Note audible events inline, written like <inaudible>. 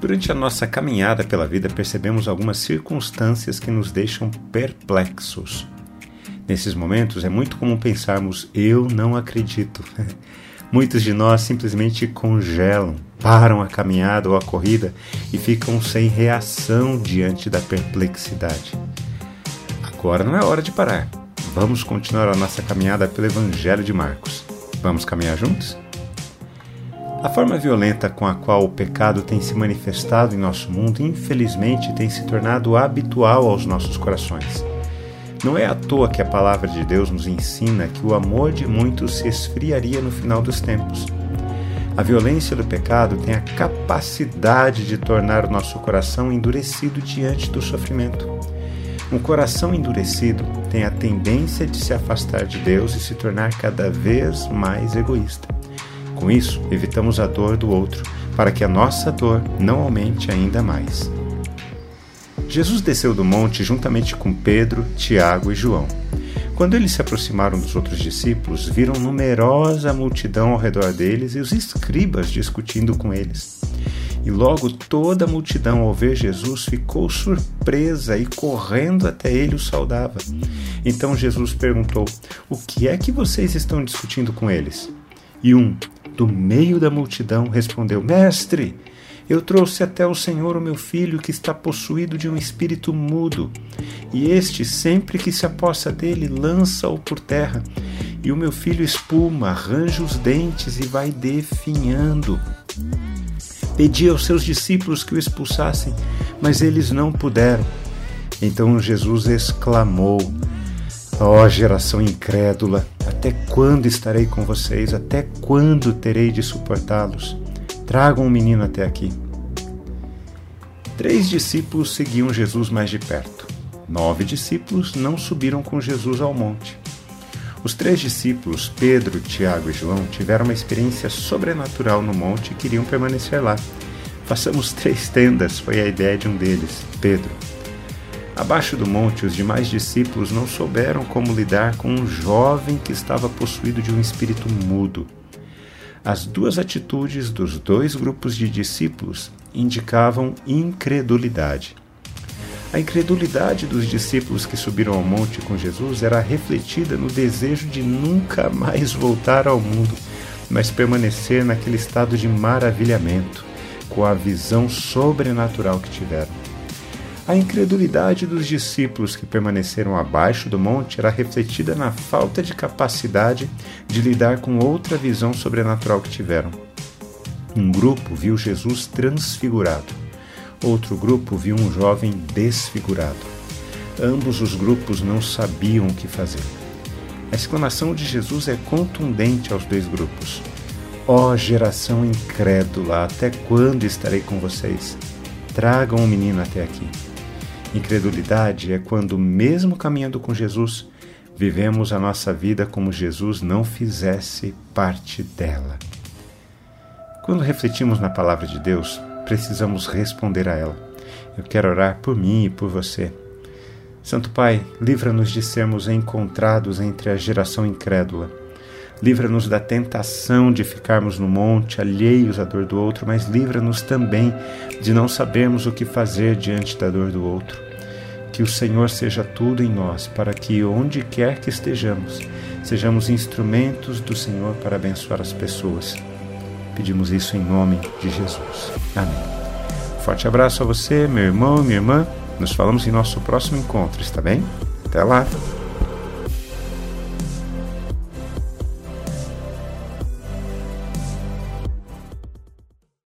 Durante a nossa caminhada pela vida, percebemos algumas circunstâncias que nos deixam perplexos. Nesses momentos é muito comum pensarmos: eu não acredito. <laughs> Muitos de nós simplesmente congelam, param a caminhada ou a corrida e ficam sem reação diante da perplexidade. Agora não é hora de parar. Vamos continuar a nossa caminhada pelo Evangelho de Marcos. Vamos caminhar juntos? A forma violenta com a qual o pecado tem se manifestado em nosso mundo, infelizmente, tem se tornado habitual aos nossos corações. Não é à toa que a palavra de Deus nos ensina que o amor de muitos se esfriaria no final dos tempos. A violência do pecado tem a capacidade de tornar o nosso coração endurecido diante do sofrimento. Um coração endurecido tem a tendência de se afastar de Deus e se tornar cada vez mais egoísta. Com isso, evitamos a dor do outro, para que a nossa dor não aumente ainda mais. Jesus desceu do monte juntamente com Pedro, Tiago e João. Quando eles se aproximaram dos outros discípulos, viram numerosa multidão ao redor deles e os escribas discutindo com eles. E logo toda a multidão, ao ver Jesus, ficou surpresa e correndo até ele o saudava. Então Jesus perguntou: O que é que vocês estão discutindo com eles? E um, do meio da multidão, respondeu: Mestre, eu trouxe até o Senhor o meu filho que está possuído de um espírito mudo. E este, sempre que se apossa dele, lança-o por terra. E o meu filho espuma, arranja os dentes e vai definhando. Pedi aos seus discípulos que o expulsassem, mas eles não puderam. Então Jesus exclamou: Ó oh, geração incrédula, até quando estarei com vocês? Até quando terei de suportá-los? Tragam o um menino até aqui. Três discípulos seguiam Jesus mais de perto. Nove discípulos não subiram com Jesus ao monte. Os três discípulos, Pedro, Tiago e João, tiveram uma experiência sobrenatural no monte e queriam permanecer lá. Façamos três tendas, foi a ideia de um deles, Pedro. Abaixo do monte, os demais discípulos não souberam como lidar com um jovem que estava possuído de um espírito mudo. As duas atitudes dos dois grupos de discípulos indicavam incredulidade. A incredulidade dos discípulos que subiram ao monte com Jesus era refletida no desejo de nunca mais voltar ao mundo, mas permanecer naquele estado de maravilhamento, com a visão sobrenatural que tiveram. A incredulidade dos discípulos que permaneceram abaixo do monte era refletida na falta de capacidade de lidar com outra visão sobrenatural que tiveram. Um grupo viu Jesus transfigurado Outro grupo viu um jovem desfigurado. Ambos os grupos não sabiam o que fazer. A exclamação de Jesus é contundente aos dois grupos. Ó oh, geração incrédula, até quando estarei com vocês? Tragam o menino até aqui. Incredulidade é quando, mesmo caminhando com Jesus, vivemos a nossa vida como Jesus não fizesse parte dela. Quando refletimos na palavra de Deus, precisamos responder a ela. Eu quero orar por mim e por você. Santo Pai, livra-nos de sermos encontrados entre a geração incrédula. Livra-nos da tentação de ficarmos no monte, alheios à dor do outro, mas livra-nos também de não sabermos o que fazer diante da dor do outro. Que o Senhor seja tudo em nós, para que, onde quer que estejamos, sejamos instrumentos do Senhor para abençoar as pessoas. Pedimos isso em nome de Jesus. Amém. Forte abraço a você, meu irmão, minha irmã. Nos falamos em nosso próximo encontro, está bem? Até lá!